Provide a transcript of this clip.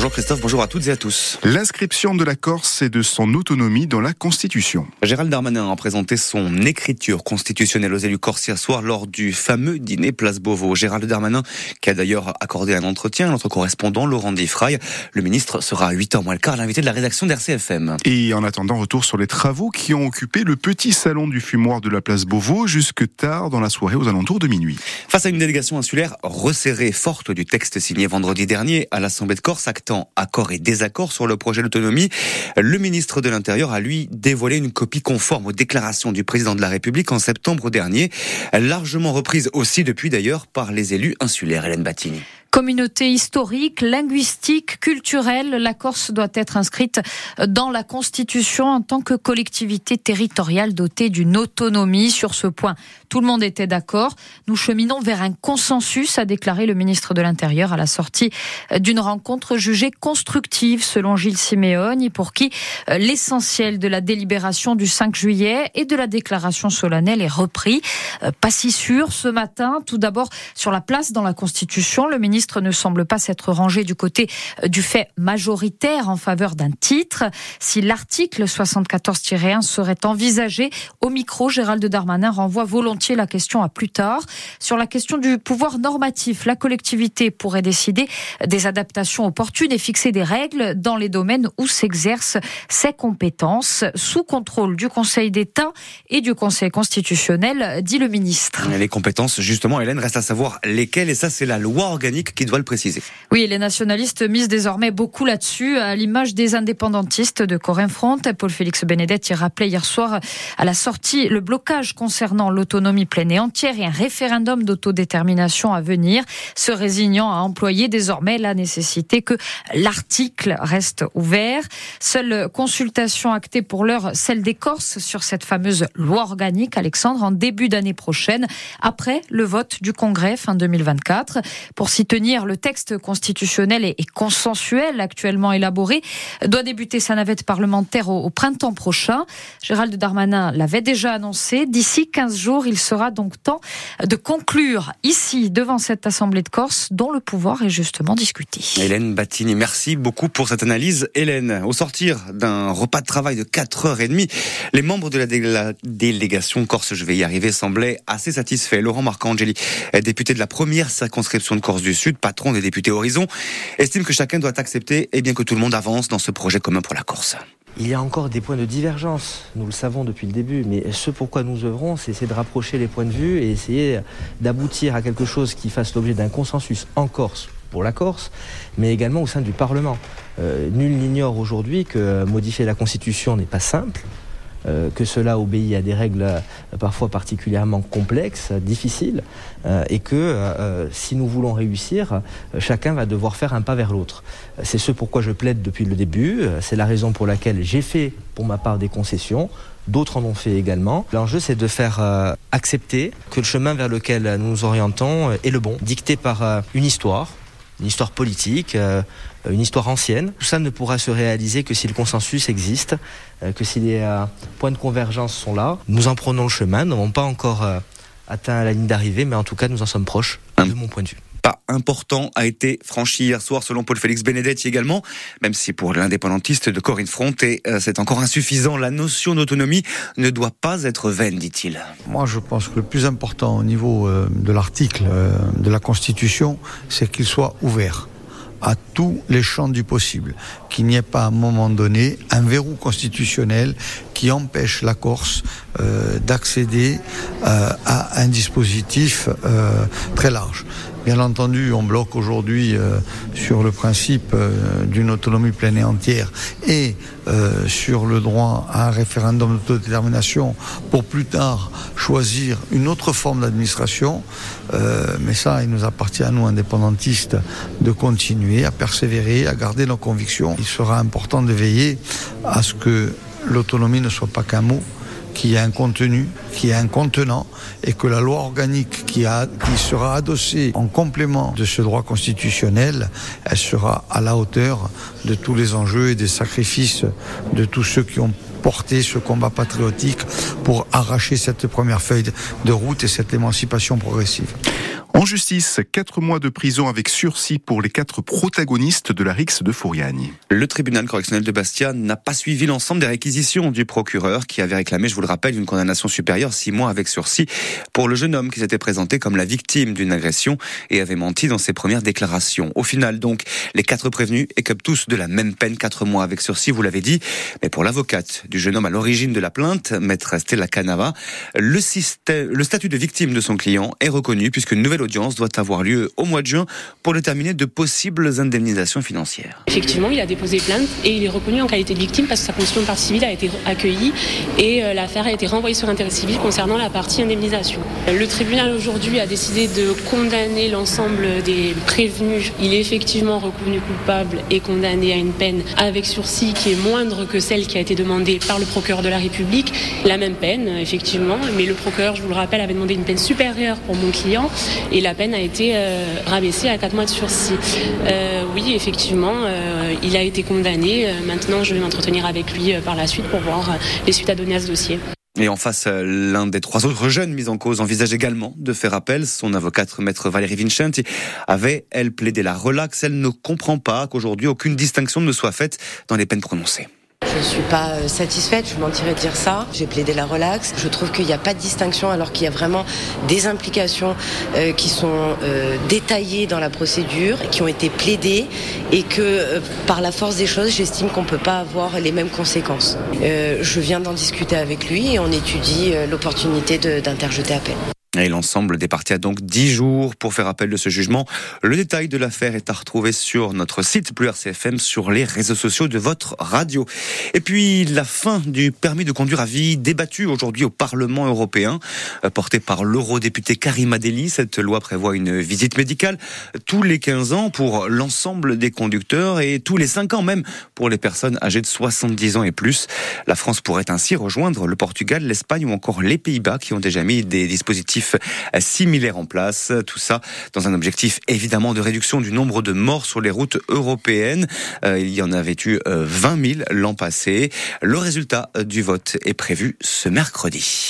Bonjour Christophe, bonjour à toutes et à tous. L'inscription de la Corse et de son autonomie dans la Constitution. Gérald Darmanin a présenté son écriture constitutionnelle aux élus corse hier soir lors du fameux dîner Place Beauvau. Gérald Darmanin, qui a d'ailleurs accordé un entretien à notre correspondant Laurent Diffray. Le ministre sera à 8h moins le quart l'invité de la rédaction d'RCFM. Et en attendant, retour sur les travaux qui ont occupé le petit salon du fumoir de la Place Beauvau jusque tard dans la soirée aux alentours de minuit. Face à une délégation insulaire resserrée, forte du texte signé vendredi dernier à l'Assemblée de Corse, actant accord et désaccord sur le projet d'autonomie, le ministre de l'Intérieur a lui dévoilé une copie conforme aux déclarations du président de la République en septembre dernier, largement reprise aussi depuis d'ailleurs par les élus insulaires. Hélène Battini. Communauté historique, linguistique, culturelle, la Corse doit être inscrite dans la Constitution en tant que collectivité territoriale dotée d'une autonomie. Sur ce point, tout le monde était d'accord. Nous cheminons vers un consensus, a déclaré le ministre de l'Intérieur à la sortie d'une rencontre jugée constructive, selon Gilles Simeoni, pour qui l'essentiel de la délibération du 5 juillet et de la déclaration solennelle est repris. Euh, pas si sûr ce matin. Tout d'abord, sur la place dans la Constitution, le ministre ministre ne semble pas s'être rangé du côté euh, du fait majoritaire en faveur d'un titre. Si l'article 74-1 serait envisagé, au micro, Gérald Darmanin renvoie volontiers la question à plus tard. Sur la question du pouvoir normatif, la collectivité pourrait décider des adaptations opportunes et fixer des règles dans les domaines où s'exercent ses compétences, sous contrôle du Conseil d'État et du Conseil constitutionnel, dit le ministre. Les compétences, justement, Hélène, reste à savoir lesquelles, et ça, c'est la loi organique qui doit le préciser. Oui, les nationalistes misent désormais beaucoup là-dessus, à l'image des indépendantistes de Corinne Front. Paul-Félix Benedet y rappelait hier soir à la sortie le blocage concernant l'autonomie pleine et entière et un référendum d'autodétermination à venir, se résignant à employer désormais la nécessité que l'article reste ouvert. Seule consultation actée pour l'heure, celle des Corses sur cette fameuse loi organique, Alexandre, en début d'année prochaine, après le vote du Congrès fin 2024. Pour le texte constitutionnel et consensuel actuellement élaboré doit débuter sa navette parlementaire au, printemps prochain. Gérald Darmanin l'avait déjà annoncé. D'ici 15 jours, il sera donc temps de conclure ici, devant cette Assemblée de Corse, dont le pouvoir est justement discuté. Hélène Battini, merci beaucoup pour cette analyse. Hélène, au sortir d'un repas de travail de 4h30, les membres de la, délégation Corse, je vais y arriver, semblaient assez satisfaits. Laurent Marcangeli, député de la première circonscription de Corse du Sud, patron des députés Horizon, estime que chacun doit accepter et bien que tout le monde avance dans ce projet commun pour la Corse. Il y a encore des points de divergence, nous le savons depuis le début, mais ce pourquoi nous œuvrons, c'est essayer de rapprocher les points de vue et essayer d'aboutir à quelque chose qui fasse l'objet d'un consensus en Corse pour la Corse, mais également au sein du Parlement. Euh, nul n'ignore aujourd'hui que modifier la Constitution n'est pas simple, euh, que cela obéit à des règles euh, parfois particulièrement complexes, difficiles, euh, et que si nous voulons réussir, chacun va devoir faire un pas vers l'autre. C'est ce pourquoi je plaide depuis le début, c'est la raison pour laquelle j'ai fait pour ma part des concessions, d'autres en ont fait également. L'enjeu c'est de faire accepter que le chemin vers lequel nous nous orientons est le bon, dicté par une histoire, une histoire politique, euh, une histoire ancienne. Tout ça ne pourra se réaliser que si le consensus existe, euh, que si les euh, points de convergence sont là. Nous en prenons le chemin, nous n'avons pas encore atteint la ligne d'arrivée, mais en tout cas nous en sommes proches, de mon point de vue pas important a été franchi hier soir selon Paul-Félix Benedetti également, même si pour l'indépendantiste de Corinne Front, et euh, c'est encore insuffisant, la notion d'autonomie ne doit pas être vaine, dit-il. Moi je pense que le plus important au niveau euh, de l'article euh, de la Constitution, c'est qu'il soit ouvert à tous les champs du possible, qu'il n'y ait pas à un moment donné un verrou constitutionnel qui empêche la Corse d'accéder à un dispositif très large. Bien entendu, on bloque aujourd'hui euh, sur le principe euh, d'une autonomie pleine et entière et euh, sur le droit à un référendum d'autodétermination pour plus tard choisir une autre forme d'administration. mais ça, il nous appartient à nous, indépendantistes, de continuer à persévérer, à garder nos convictions. Il sera important de veiller à ce que l'autonomie ne soit pas qu'un mot, qui a un contenu, qui a un contenant, et que la loi organique qui, sera adossée en complément de ce droit constitutionnel, elle sera à la hauteur de tous les enjeux et des sacrifices de tous ceux qui ont porté ce combat patriotique pour arracher cette première feuille de route et cette émancipation progressive. En justice, quatre mois de prison avec sursis pour les quatre protagonistes de la rixe de Fouriagne. Le tribunal correctionnel de Bastia n'a pas suivi l'ensemble des réquisitions du procureur qui avait réclamé, je vous le rappelle, une condamnation supérieure, six mois avec sursis pour le jeune homme qui s'était présenté comme la victime d'une agression et avait menti dans ses premières déclarations. Au final, donc, les quatre prévenus écopent tous de la même peine, quatre mois avec sursis, vous l'avez dit. Mais pour l'avocate du jeune homme à l'origine de la plainte, maître Stella Canava, le, statut de victime de son client est reconnu puisque nouvelle doit avoir lieu au mois de juin pour déterminer de possibles indemnisations financières. Effectivement, il a déposé plainte et il est reconnu en qualité de victime parce que sa constitution de partie civile a été accueillie et euh, l'affaire a été renvoyée sur intérêt civil concernant la partie indemnisation. Le tribunal aujourd'hui a décidé de condamner l'ensemble des prévenus. Il est effectivement reconnu coupable et condamné à une peine avec sursis qui est moindre que celle qui a été demandée par le procureur de la République. La même peine, effectivement, mais le procureur, je vous le rappelle, avait demandé une peine supérieure pour mon client et la peine a été euh, rabaissée à 4 mois de sursis. Euh, oui, effectivement, euh, il a été condamné. Maintenant, je vais m'entretenir avec lui par la suite pour voir les suites à donner à ce dossier. Et en face, l'un des trois autres jeunes mis en cause envisage également de faire appel. Son avocate, maître Valérie Vincenti, avait, elle, plaidé la relaxe. Elle ne comprend pas qu'aujourd'hui, aucune distinction ne soit faite dans les peines prononcées. Je ne suis pas euh, satisfaite, je mentirais de dire ça. J'ai plaidé la relaxe. Je trouve qu'il n'y a pas de distinction alors qu'il y a vraiment des implications euh, qui sont euh, détaillées dans la procédure, qui ont été plaidées et que par la force des choses, j'estime qu'on ne peut pas avoir les mêmes conséquences. je viens d'en discuter avec lui et on étudie l'opportunité d'interjeter appel. Et l'ensemble des parties a donc 10 jours pour faire appel de ce jugement. Le détail de l'affaire est à retrouver sur notre site Plus RCFM, sur les réseaux sociaux de votre radio. Et puis la fin du permis de conduire à vie débattue aujourd'hui au Parlement européen, euh, porté par l'eurodéputé Karim Adeli. Cette loi prévoit une visite médicale tous les 15 ans pour l'ensemble des conducteurs et tous les 5 ans même pour les personnes âgées de 70 ans et plus. La France pourrait ainsi rejoindre le Portugal, l'Espagne ou encore les Pays-Bas qui ont déjà mis des dispositifs similaires en place. Tout ça dans un objectif évidemment de réduction du nombre de morts sur les routes européennes. Euh, il y en avait eu 20 euh, 000 l'an passé. Le résultat du vote est prévu ce mercredi.